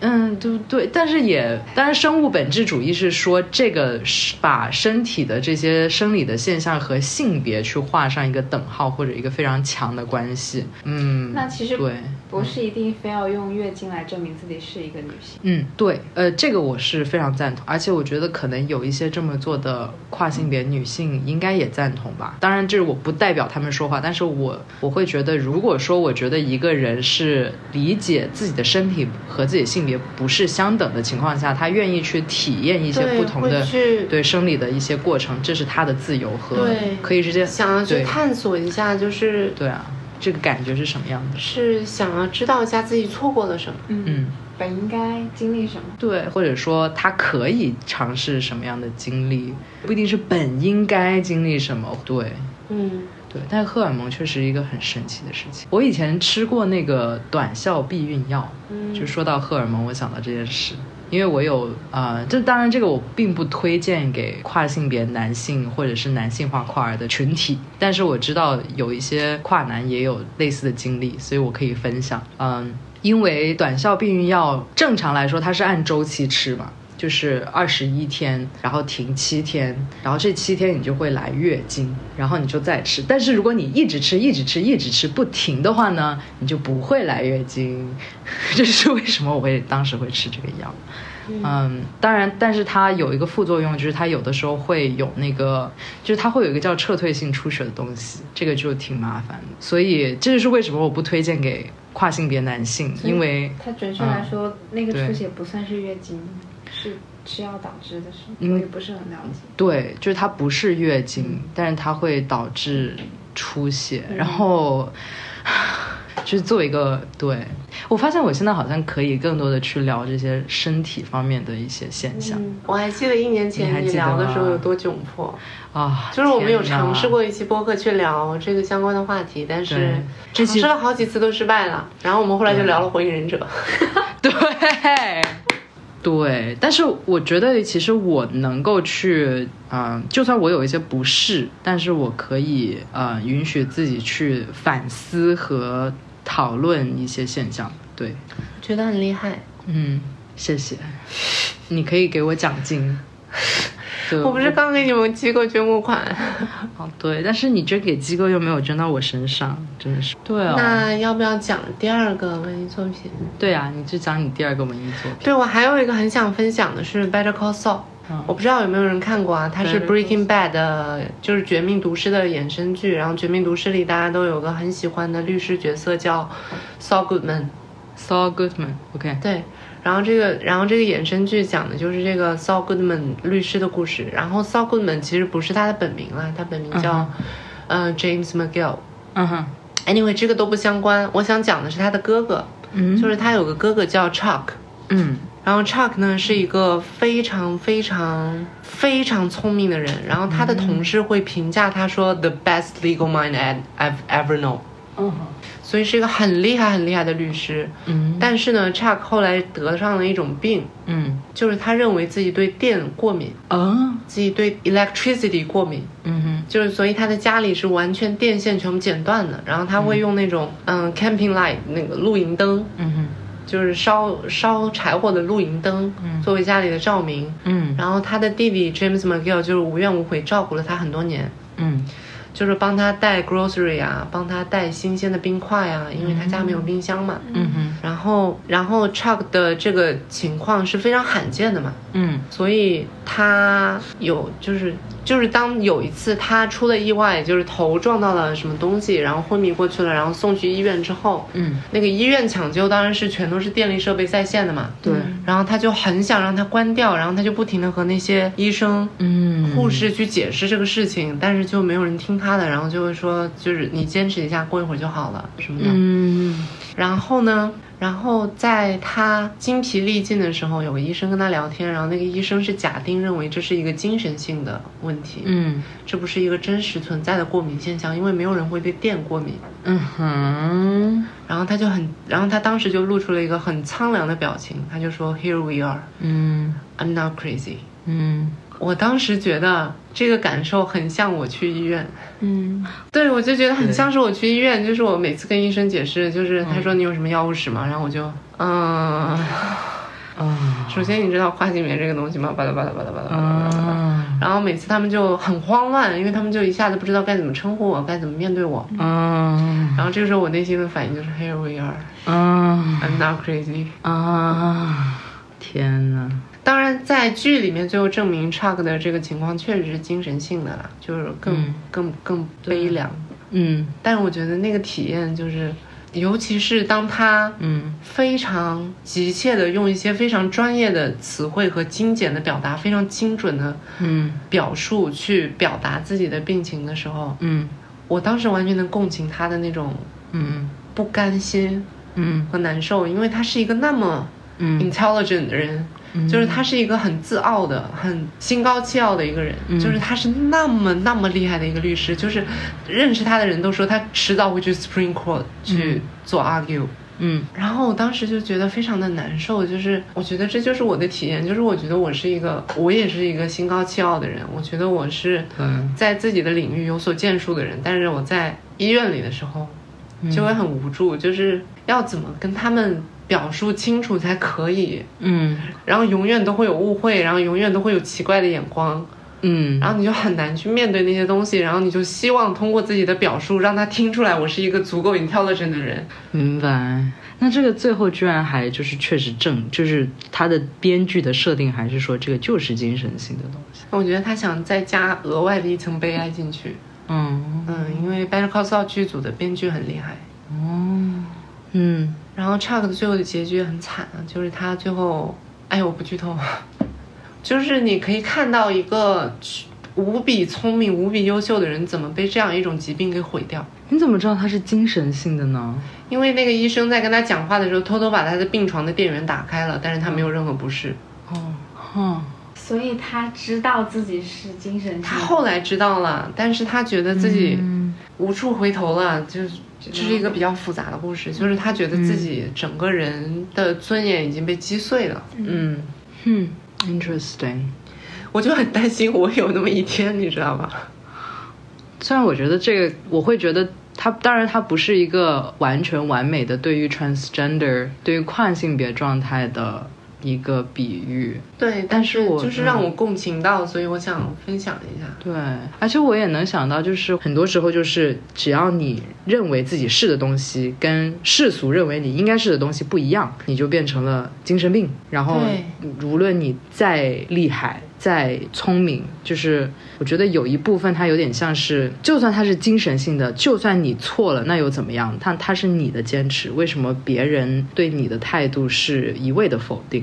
嗯，对对，但是也，当然，生物本质主义是说这个是把身体的这些生理的现象和性别去画上一个等号或者一个非常强的关系。嗯，那其实对，不是一定非要用月经来证明自己是一个女性。嗯，对，呃，这个我是非常赞同，而且我觉得可能有一些这么做的跨性别女性应该也赞同吧。当然，这是我不代表他们说话，但是我我会觉得，如果说我觉得一个人是理解自己的身体和自己性别不是相等的情况下，他愿意去体验一些不同的对生理的一些过程，这是他的自由和对可以直接想要去探索一下，就是对啊，这个感觉是什么样的？是想要知道一下自己错过了什么。嗯。本应该经历什么？对，或者说他可以尝试什么样的经历，不一定是本应该经历什么。对，嗯，对，但是荷尔蒙确实一个很神奇的事情。我以前吃过那个短效避孕药，嗯就说到荷尔蒙，我想到这件事。因为我有呃，这当然这个我并不推荐给跨性别男性或者是男性化跨儿的群体，但是我知道有一些跨男也有类似的经历，所以我可以分享。嗯，因为短效避孕药正常来说它是按周期吃嘛，就是二十一天，然后停七天，然后这七天你就会来月经，然后你就再吃。但是如果你一直吃、一直吃、一直吃不停的话呢，你就不会来月经。<laughs> 这是为什么我会当时会吃这个药。嗯，当然，但是它有一个副作用，就是它有的时候会有那个，就是它会有一个叫撤退性出血的东西，这个就挺麻烦的。所以这就是为什么我不推荐给跨性别男性，因为它准确来说，那个出血不算是月经，是吃药导致的，是吗？嗯我也不是很了解。对，就是它不是月经，但是它会导致出血，然后。<laughs> 就是做一个对我发现我现在好像可以更多的去聊这些身体方面的一些现象、嗯我还记得一年前你聊的时候有多窘迫，啊，就是我们有尝试过一期播客去聊这个相关的话题，但是尝试了好几次都失败了。然后我们后来就聊了《火影忍者》。<laughs> 对，对，但是我觉得其实我能够去，嗯、就算我有一些不适，但是我可以，呃，允许自己去反思和讨论一些现象。对，觉得很厉害。嗯，谢谢，你可以给我奖金。<laughs> 对我不是刚给你们机构捐过款，<laughs> 哦，对，但是你这给机构又没有捐到我身上，真的是。对哦，那要不要讲第二个文艺作品？对啊，你就讲你第二个文艺作品。对我还有一个很想分享的是《Better Call Saul》。嗯我不知道有没有人看过啊？它是 Breaking Bad》的，就是《绝命毒师》的衍生剧。然后《绝命毒师》里大家都有个很喜欢的律师角色叫 Saul Goodman。Saul Goodman，OK，、对，然后这个，然后这个衍生剧讲的就是这个 Saul Goodman 律师的故事。然后 Saul Goodman 其实不是他的本名啦，他本名叫、嗯呃 James McGill。嗯哼，Anyway，这个都不相关。我想讲的是他的哥哥，嗯，就是他有个哥哥叫 Chuck。嗯然后 Chuck 呢是一个非常非常非常聪明的人，然后他的同事会评价他说 the best legal mind I've ever known，嗯。所以是一个很厉害很厉害的律师。嗯。但是呢，Chuck 后来得上了一种病，嗯。就是他认为自己对电过敏，啊。自己对 electricity 过敏，嗯哼。就是所以他的家里是完全电线全部剪断的，然后他会用那种嗯 camping light 那个露营灯，嗯哼。就是烧烧柴火的露营灯，作为家里的照明。嗯。然后他的弟弟 James McGill 就是无怨无悔照顾了他很多年，嗯就是帮他带 grocery 啊，帮他带新鲜的冰块啊，因为他家没有冰箱嘛。嗯。哼。然后，然后 Chuck 的这个情况是非常罕见的嘛，嗯。所以他有就是就是当有一次他出了意外，就是头撞到了什么东西，然后昏迷过去了，然后送去医院之后，嗯。那个医院抢救当然是全都是电力设备在线的嘛，对。然后他就很想让他关掉，然后他就不停的和那些医生、嗯。护士去解释这个事情，但是就没有人听他的，然后就会说就是你坚持一下，过一会儿就好了什么的。嗯然后呢，然后在他精疲力尽的时候，有个医生跟他聊天，然后那个医生是假定认为这是一个精神性的问题，嗯。这不是一个真实存在的过敏现象，因为没有人会对电过敏。嗯哼。然后他就很，然后他当时就露出了一个很苍凉的表情，他就说：“Here we are, 嗯 I'm not crazy。嗯”我当时觉得这个感受很像我去医院，嗯对我就觉得很像是我去医院，就是我每次跟医生解释，就是他说你有什么药物史吗？然后我就嗯，啊首先你知道跨性别这个东西吗？巴拉巴拉巴拉巴拉巴拉巴拉巴拉。啊然后每次他们就很慌乱，因为他们就一下子不知道该怎么称呼我，该怎么面对我。嗯然后这个时候我内心的反应就是 Here we are, 嗯 I'm not crazy。啊！天哪！当然，在剧里面最后证明 Chuck 的这个情况确实是精神性的啦，就是更、嗯。更更悲凉。嗯。但是我觉得那个体验就是，尤其是当他嗯。非常急切的用一些非常专业的词汇和精简的表达，非常精准的嗯。表述去表达自己的病情的时候，嗯。我当时完全能共情他的那种嗯。不甘心嗯。和难受，因为他是一个那么嗯。intelligent 的人。嗯。就是他是一个很自傲的、很心高气傲的一个人，嗯。就是他是那么那么厉害的一个律师，就是认识他的人都说他迟早会去 Supreme Court 去做 argue。嗯。然后我当时就觉得非常的难受，就是我觉得这就是我的体验，就是我觉得我是一个，我也是一个心高气傲的人，我觉得我是对在自己的领域有所建树的人，但是我在医院里的时候就会很无助，就是要怎么跟他们表述清楚才可以，嗯。然后永远都会有误会，然后永远都会有奇怪的眼光，嗯。然后你就很难去面对那些东西，然后你就希望通过自己的表述让他听出来我是一个足够 intelligent 的人。明白。那这个最后居然还就是确实正，就是他的编剧的设定还是说这个就是精神性的东西。我觉得他想再加额外的一层悲哀进去，嗯。嗯，因为 Better Call Saul 剧组的编剧很厉害，哦嗯然后 Chuck 的最后的结局也很惨啊，就是他最后，哎，我不剧透，<laughs> 就是你可以看到一个无比聪明、无比优秀的人怎么被这样一种疾病给毁掉。你怎么知道他是精神性的呢？因为那个医生在跟他讲话的时候，偷偷把他的病床的电源打开了，但是他没有任何不适。哦哈所以他知道自己是精神性他后来知道了，但是他觉得自己嗯无处回头了，就是这是一个比较复杂的故事，就是他觉得自己整个人的尊严已经被击碎了。嗯嗯，interesting。我就很担心我有那么一天，你知道吧？虽然我觉得这个，我会觉得他，当然他不是一个完全完美的对于 transgender 对于跨性别状态的一个比喻。对，但是我就是让我共情到，所以我想分享一下。对，而且我也能想到，就是很多时候，就是只要你认为自己是的东西跟世俗认为你应该是的东西不一样，你就变成了精神病。然后，无论你再厉害、再聪明，就是我觉得有一部分它有点像是，就算它是精神性的，就算你错了，那又怎么样？它它是你的坚持，为什么别人对你的态度是一味的否定？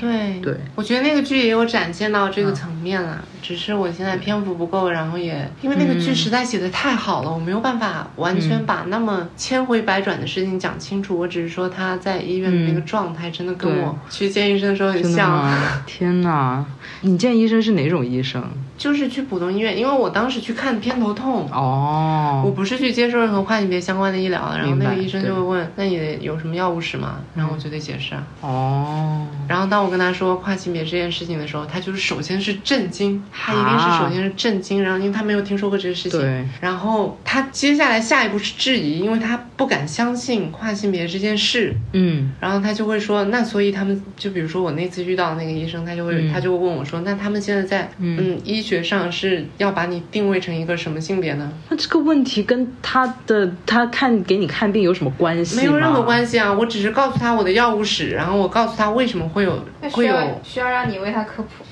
对对，我觉得那个剧也有展现到这个层面了，只是我现在篇幅不够，然后也因为那个剧实在写的太好了，我没有办法完全把那么千回百转的事情讲清楚。我只是说他在医院的那个状态真的跟我去见医生的时候很像，吗？天哪！你见医生是哪种医生？就是去普通医院，因为我当时去看偏头痛哦。我哦，不是去接受任何跨性别相关的医疗的，然后那个医生就会问：“那你有什么药物史吗？”然后我就得解释啊。哦，然后当我跟他说跨性别这件事情的时候，他就是首先是震惊，他一定是首先是震惊，然后因为他没有听说过这个事情，对，然后他接下来下一步是质疑，因为他不敢相信跨性别这件事，嗯然后他就会说，那所以他们就比如说我那次遇到的那个医生，他就会、嗯他就会问我说，那他们现在在嗯医学上是要把你定位成一个什么性别呢？那这个问题跟他的他看给你看病有什么关系？没有任何关系啊，我只是告诉他我的药物史，然后我告诉他为什么会有那需要会有需要让你为他科普。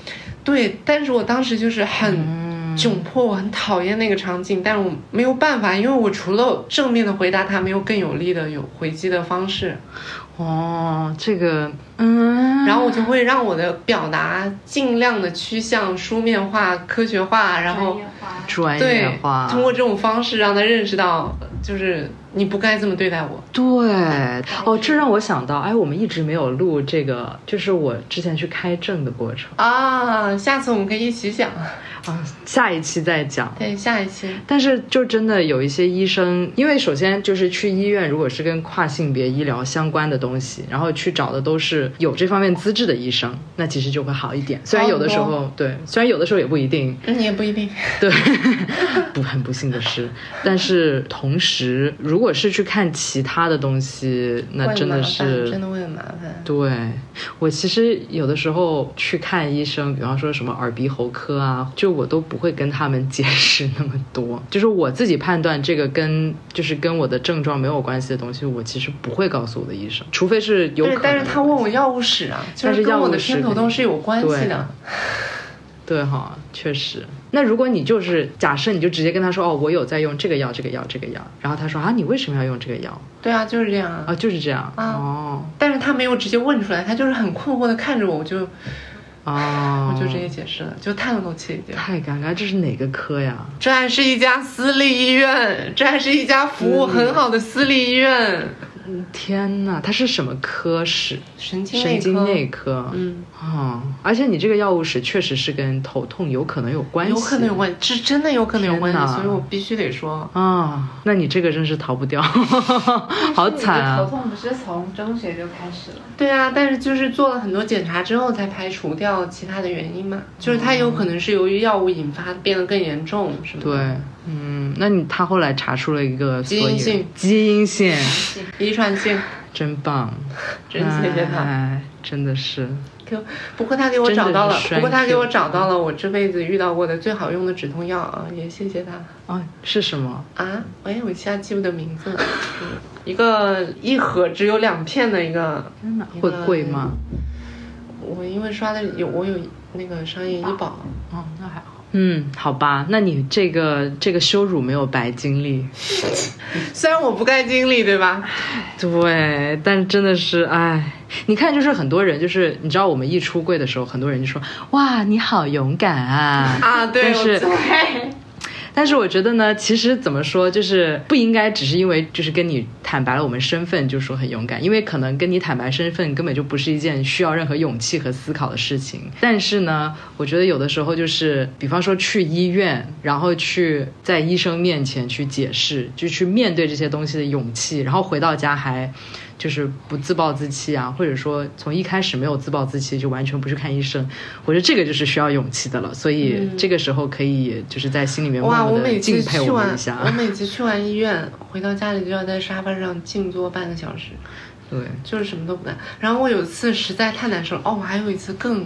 对，但是我当时就是很嗯窘迫，我很讨厌那个场景，但是我没有办法，因为我除了正面的回答他，没有更有力的有回击的方式，哦，这个嗯，然后我就会让我的表达尽量的趋向书面化、科学化，然后专业化。专业对化，通过这种方式让他认识到，就是你不该这么对待我。对，哦，这让我想到，哎，我们一直没有录这个，就是我之前去开证的过程。啊，下次我们可以一起讲。啊，下一期再讲。对，下一期。但是就真的有一些医生，因为首先就是去医院，如果是跟跨性别医疗相关的东西，然后去找的都是有这方面资质的医生，那其实就会好一点。虽然有的时候，对，虽然有的时候也不一定，嗯，也不一定。对，不，很不幸的是，但是同时，如果是去看其他的东西，那真的是真的会很麻烦。对我其实有的时候去看医生，比方说什么耳鼻喉科啊，就。我都不会跟他们解释那么多，就是我自己判断这个跟就是跟我的症状没有关系的东西，我其实不会告诉我的医生，除非是有可能。但是他问我药物史啊，就是跟我的偏头痛是有关系的。<laughs> 对哈，确实。那如果你就是假设你就直接跟他说哦，我有在用这个药，这个药，这个药，然后他说啊，你为什么要用这个药？对啊，就是这样啊，就是这样哦。但是他没有直接问出来，他就是很困惑的看着我，我就。哦，<laughs> 我就直接解释了，就叹了口气，太尴尬。这是哪个科呀？这还是一家私立医院，这还是一家服务很好的私立医院。天哪，它是什么科室？神经神经内科。嗯啊，而且你这个药物史确实是跟头痛有可能有关系，有可能有关系，是真的有可能有关系，所以我必须得说啊。那你这个真是逃不掉，<laughs> 好惨啊！头痛不是从中学就开始了？对啊，但是就是做了很多检查之后才排除掉其他的原因嘛，就是它有可能是由于药物引发变得更严重，是吗？对。嗯，那你他后来查出了一个基因性，基因性，<laughs> 遗传性，真棒，真谢谢他，真的是。给，不过他给我找到了，不过他给我找到了我这辈子遇到过的最好用的止痛药啊，也谢谢他。啊，是什么啊？哎，我一下记不得名字了。一个一盒只有两片的一个，真的会贵吗？我因为刷的有，我有那个商业医保。哦，那还好。嗯，好吧，那你这个这个羞辱没有白经历，<laughs> 虽然我不该经历，对吧？对，但是真的是，哎，你看，就是很多人，就是你知道，我们一出柜的时候，很多人就说，哇，你好勇敢啊！啊，对，是。但是我觉得呢，其实怎么说，就是不应该只是因为就是跟你坦白了我们身份就说很勇敢，因为可能跟你坦白身份根本就不是一件需要任何勇气和思考的事情。但是呢，我觉得有的时候就是，比方说去医院，然后去在医生面前去解释，就去面对这些东西的勇气，然后回到家还。就是不自暴自弃啊，或者说从一开始没有自暴自弃，就完全不去看医生，我觉得这个就是需要勇气的了。所以这个时候可以就是在心里面哇，我每次去完，我每次去完医院回到家里就要在沙发上静坐半个小时。对，就是什么都不干。然后我有一次实在太难受了，哦，我还有一次更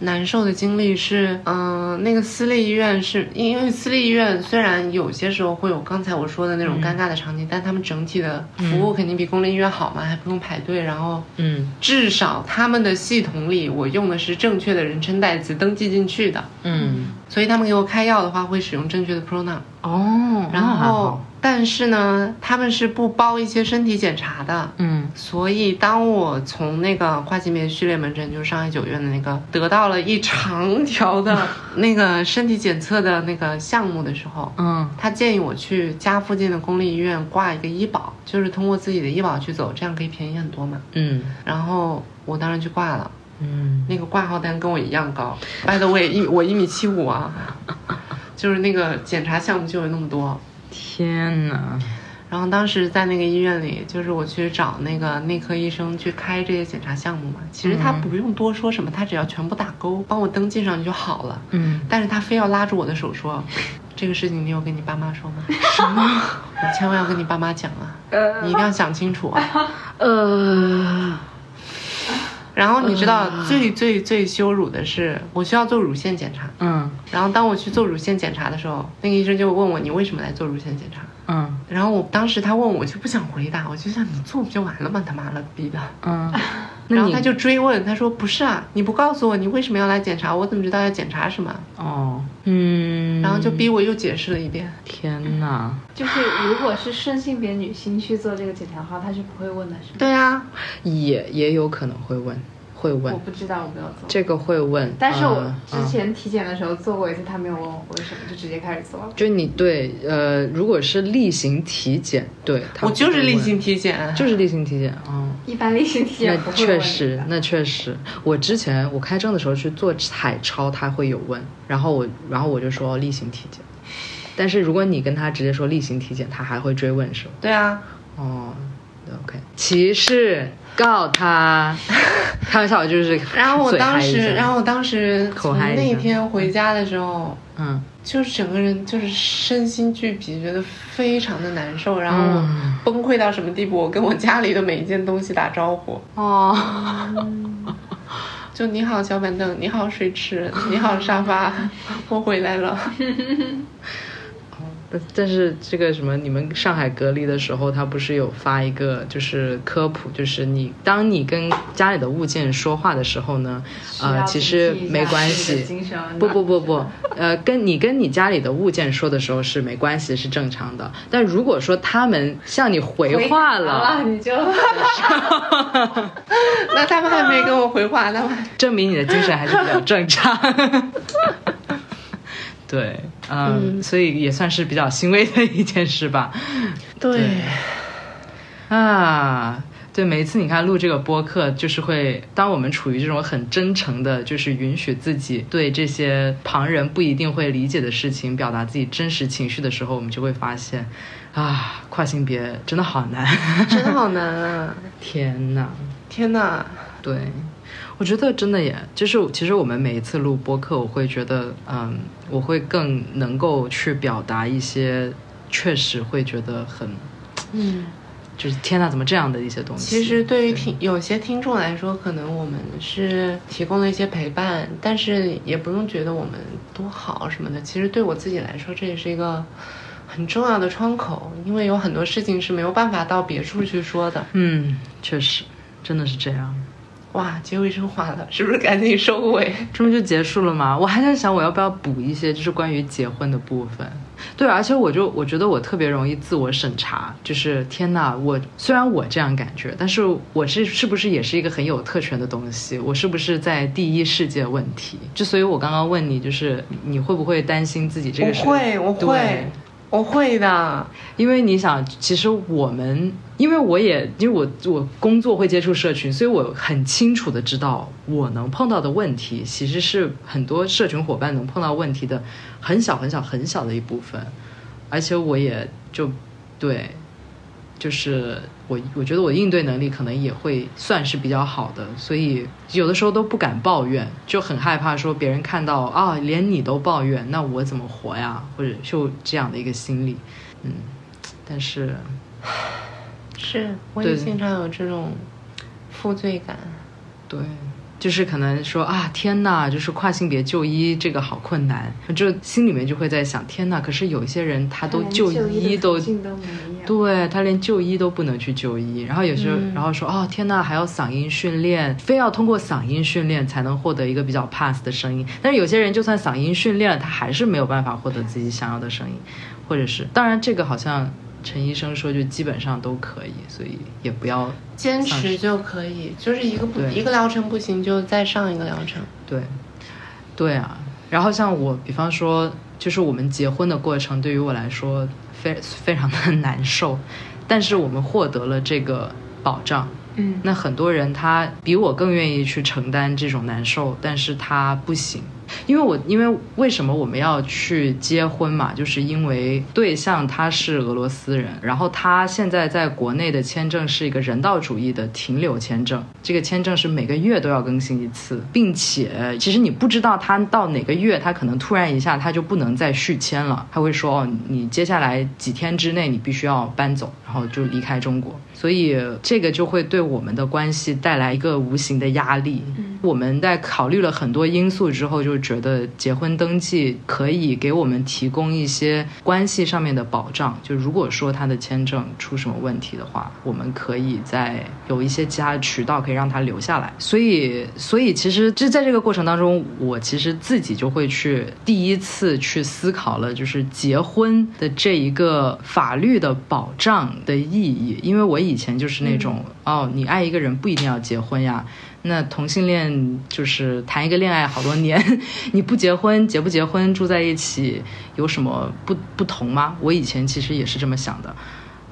难受的经历是，嗯，那个私立医院是因为私立医院虽然有些时候会有刚才我说的那种尴尬的场景，但他们整体的服务肯定比公立医院好嘛，还不用排队。然后，嗯，至少他们的系统里我用的是正确的人称代词登记进去的，嗯，所以他们给我开药的话会使用正确的 pronoun。哦，然后。但是呢，他们是不包一些身体检查的，嗯，所以当我从那个跨性别序列门诊，就是上海九院的那个，得到了一长条的那个身体检测的那个项目的时候，嗯，他建议我去家附近的公立医院挂一个医保，就是通过自己的医保去走，这样可以便宜很多嘛，嗯，然后我当然去挂了，嗯，那个挂号单跟我一样高，by the way，一我一米七五啊，<laughs> 就是那个检查项目就有那么多。天呐。然后当时在那个医院里，就是我去找那个内科医生去开这些检查项目嘛。其实他不用多说什么，他只要全部打勾，帮我登记上就好了。嗯。但是他非要拉住我的手说：“这个事情你有跟你爸妈说吗？”什么？你千万要跟你爸妈讲啊！你一定要想清楚啊！<laughs> 呃。然后你知道最最最羞辱的是，我需要做乳腺检查。嗯。然后当我去做乳腺检查的时候，那个医生就问我：“你为什么来做乳腺检查？”嗯。然后我当时他问我，就不想回答，我就想你做不就完了吗？他妈了逼的。嗯。<laughs> 然后他就追问，他说：“不是啊，你不告诉我你为什么要来检查，我怎么知道要检查什么？”哦。嗯。然后就逼我又解释了一遍。天哪！<laughs> 就是如果是顺性别女性去做这个检查的话，他是不会问的，是吗？对啊，也也有可能会问。会问我不知道，我没有做。这个会问，但是我嗯之前体检的时候做过一次，他没有问我为什么，就直接开始做了。就你对呃，如果是例行体检，对，他我就是例行体检，就是例行体检，嗯。一般例行体检不那会问确实，那确实。我之前我开证的时候去做彩超，他会有问，然后我然后我就说例行体检。但是如果你跟他直接说例行体检，他还会追问是吧？对啊，哦，OK，歧视，告他。<laughs> 开玩笑，就是然后我当时，然后我当时从口嗨一天回家的时候，嗯，就是整个人就是身心俱疲，觉得非常的难受，然后崩溃到什么地步？我跟我家里的每一件东西打招呼，哦，就你好小板凳，你好水池，你好沙发，我回来了。<laughs> 但但是这个什么，你们上海隔离的时候，他不是有发一个就是科普，就是你当你跟家里的物件说话的时候呢，呃，其实没关系不不 <laughs> 不不，呃，跟你跟你家里的物件说的时候是没关系，是正常的。但如果说他们向你回话了，了，你就 <laughs> 那他们还没跟我回话，他们证明你的精神还是比较正常。<laughs> 对，嗯，所以也算是比较欣慰的一件事吧。<laughs> 对啊，对，每一次你看录这个播客，就是会，当我们处于这种很真诚的，就是允许自己对这些旁人不一定会理解的事情表达自己真实情绪的时候，我们就会发现，啊，跨性别真的好难，<laughs> 真的好难啊！<laughs> 天哪！天哪，对，我觉得真的也，就是其实我们每一次录播客，我会觉得，嗯，我会更能够去表达一些确实会觉得很，嗯。就是天呐，怎么这样的一些东西。其实对于听有些听众来说，可能我们是提供了一些陪伴，但是也不用觉得我们多好什么的。其实对我自己来说，这也是一个很重要的窗口，因为有很多事情是没有办法到别处去说的。嗯，确实，真的是这样。哇，结尾升华了，是不是赶紧收尾？这不就结束了吗？我还在想，我要不要补一些，就是关于结婚的部分。对，而且我就我觉得我特别容易自我审查，就是天呐，我虽然我这样感觉，但是我是是不是也是一个很有特权的东西？我是不是在第一世界问题？就所以，我刚刚问你，就是你会不会担心自己这个是？我会，我对会，我会的。因为你想，其实我们，因为我也因为我我工作会接触社群，所以我很清楚的知道我能碰到的问题，其实是很多社群伙伴能碰到问题的很小很小很小的一部分，而且我也就对，就是我我觉得我应对能力可能也会算是比较好的，所以有的时候都不敢抱怨，就很害怕说别人看到啊连你都抱怨，那我怎么活呀？或者就这样的一个心理，嗯。但是，<sighs> 是，我也经常有这种负罪感。对，就是可能说啊，天呐，就是跨性别就医这个好困难，就心里面就会在想，天呐，可是有一些人他都就医都。都。对他连就医都不能去就医，然后有时候，嗯然后说哦天呐，还要嗓音训练，非要通过嗓音训练才能获得一个比较 pass 的声音。但是有些人就算嗓音训练了，他还是没有办法获得自己想要的声音，或者是，当然这个好像陈医生说就基本上都可以，所以也不要坚持就可以，就是一个不一个疗程不行，就再上一个疗程。对，对啊。然后像我，比方说，就是我们结婚的过程，对于我来说非非常的难受，但是我们获得了这个保障。嗯，那很多人他比我更愿意去承担这种难受，但是他不行，<laughs> 因为我因为为什么我们要去结婚嘛？就是因为对象他是俄罗斯人，然后他现在在国内的签证是一个人道主义的停留签证，这个签证是每个月都要更新一次，并且其实你不知道他到哪个月，他可能突然一下他就不能再续签了，他会说哦，你接下来几天之内你必须要搬走，然后就离开中国。所以这个就会对我们的关系带来一个无形的压力。我们在考虑了很多因素之后，就觉得结婚登记可以给我们提供一些关系上面的保障。就如果说他的签证出什么问题的话，我们可以在有一些其他的渠道可以让他留下来。所以，所以其实就在这个过程当中，我其实自己就会去第一次去思考了，就是结婚的这一个法律的保障的意义。因为我以前就是那种、哦，你爱一个人不一定要结婚呀。那同性恋就是谈一个恋爱好多年，<laughs> 你不结婚，结不结婚，住在一起有什么不不同吗？我以前其实也是这么想的。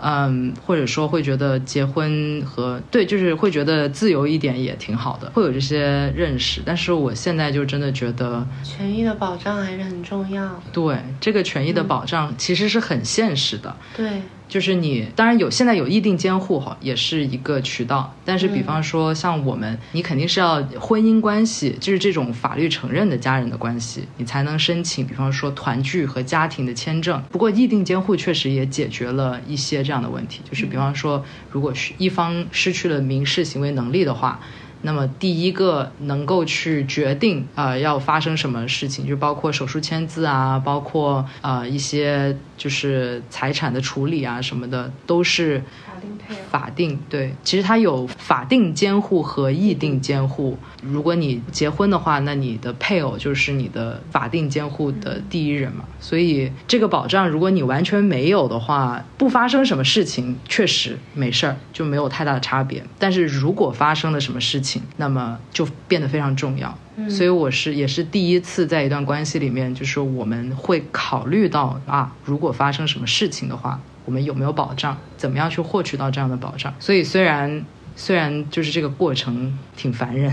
嗯，或者说会觉得结婚和对，就是会觉得自由一点也挺好的，会有这些认识。但是我现在就真的觉得，权益的保障还是很重要。对这个权益的保障其实是很现实的。对，就是你当然有现在有议定监护哈，也是一个渠道。但是比方说像我们，你肯定是要婚姻关系，就是这种法律承认的家人的关系，你才能申请。比方说团聚和家庭的签证。不过议定监护确实也解决了一些这样的问题，就是比方说，如果是一方失去了民事行为能力的话。那么第一个能够去决定啊要发生什么事情，就包括手术签字啊，包括啊一些就是财产的处理啊什么的，都是定配偶。法定对，其实它有法定监护和议定监护。如果你结婚的话，那你的配偶就是你的法定监护的第一人嘛。所以这个保障，如果你完全没有的话，不发生什么事情，确实没事儿，就没有太大的差别。但是如果发生了什么事情，那么就变得非常重要。所以我是也是第一次在一段关系里面，就是我们会考虑到啊，如果发生什么事情的话，我们有没有保障？怎么样去获取到这样的保障？所以虽然虽然就是这个过程挺烦人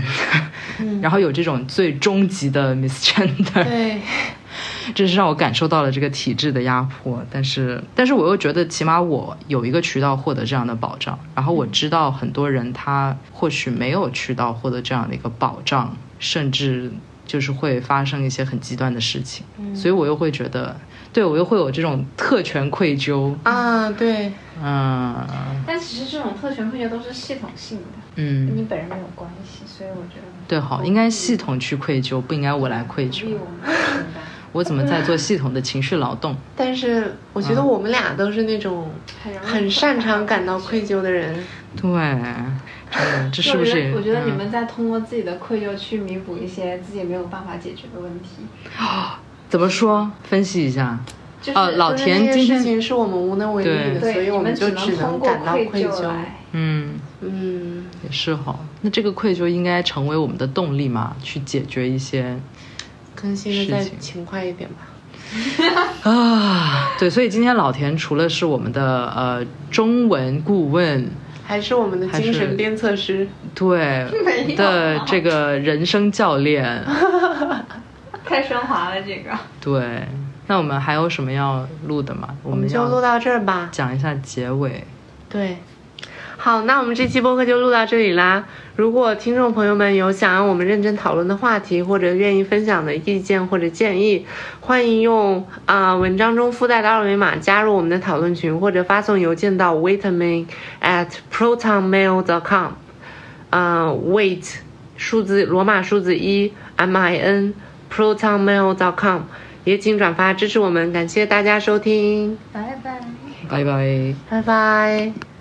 的，然后有这种最终极的 misgender，对，<laughs> 这是让我感受到了这个体制的压迫，但是，但是我又觉得，起码我有一个渠道获得这样的保障，然后我知道很多人他或许没有渠道获得这样的一个保障，甚至就是会发生一些很极端的事情，所以我又会觉得，对我又会有这种特权愧疚，啊，对，嗯但其实这种特权愧疚都是系统性的，嗯跟嗯，你本人没有关系，所以我觉得对，好，应该系统去愧疚，不应该我来愧疚，我怎么在做系统的情绪劳动？<laughs> 但是我觉得我们俩都是那种很擅长感到愧疚的人。对，这是不是？我觉得你嗯们在通过自己的愧疚去弥补一些自己没有办法解决的问题啊，<gasps> 怎么说？分析一下。就是哦老田今天那些事情是我们无能为力的，所以我，们我就只通过能感到愧愧疚。来。嗯，嗯，也是哈。那这个愧疚应该成为我们的动力嘛，去解决一些更新的再勤快一点吧。<laughs> 啊，对。所以今天老田除了是我们的呃中文顾问，还是我们的精神鞭策师。对 <laughs> 的这个人生教练，<laughs> 太升华了这个。对。那我们还有什么要录的吗？我我们就录到这儿吧。讲一下结尾。对，好，那我们这期播客就录到这里啦。如果听众朋友们有想让我们认真讨论的话题，或者愿意分享的意见或者建议，欢迎用啊、文章中附带的二维码加入我们的讨论群，或者发送邮件到 waitman at protonmail.com。呃，wait 数字罗马数字一 m i n protonmail.com，也请转发支持我们，感谢大家收听，拜拜。拜拜。拜拜。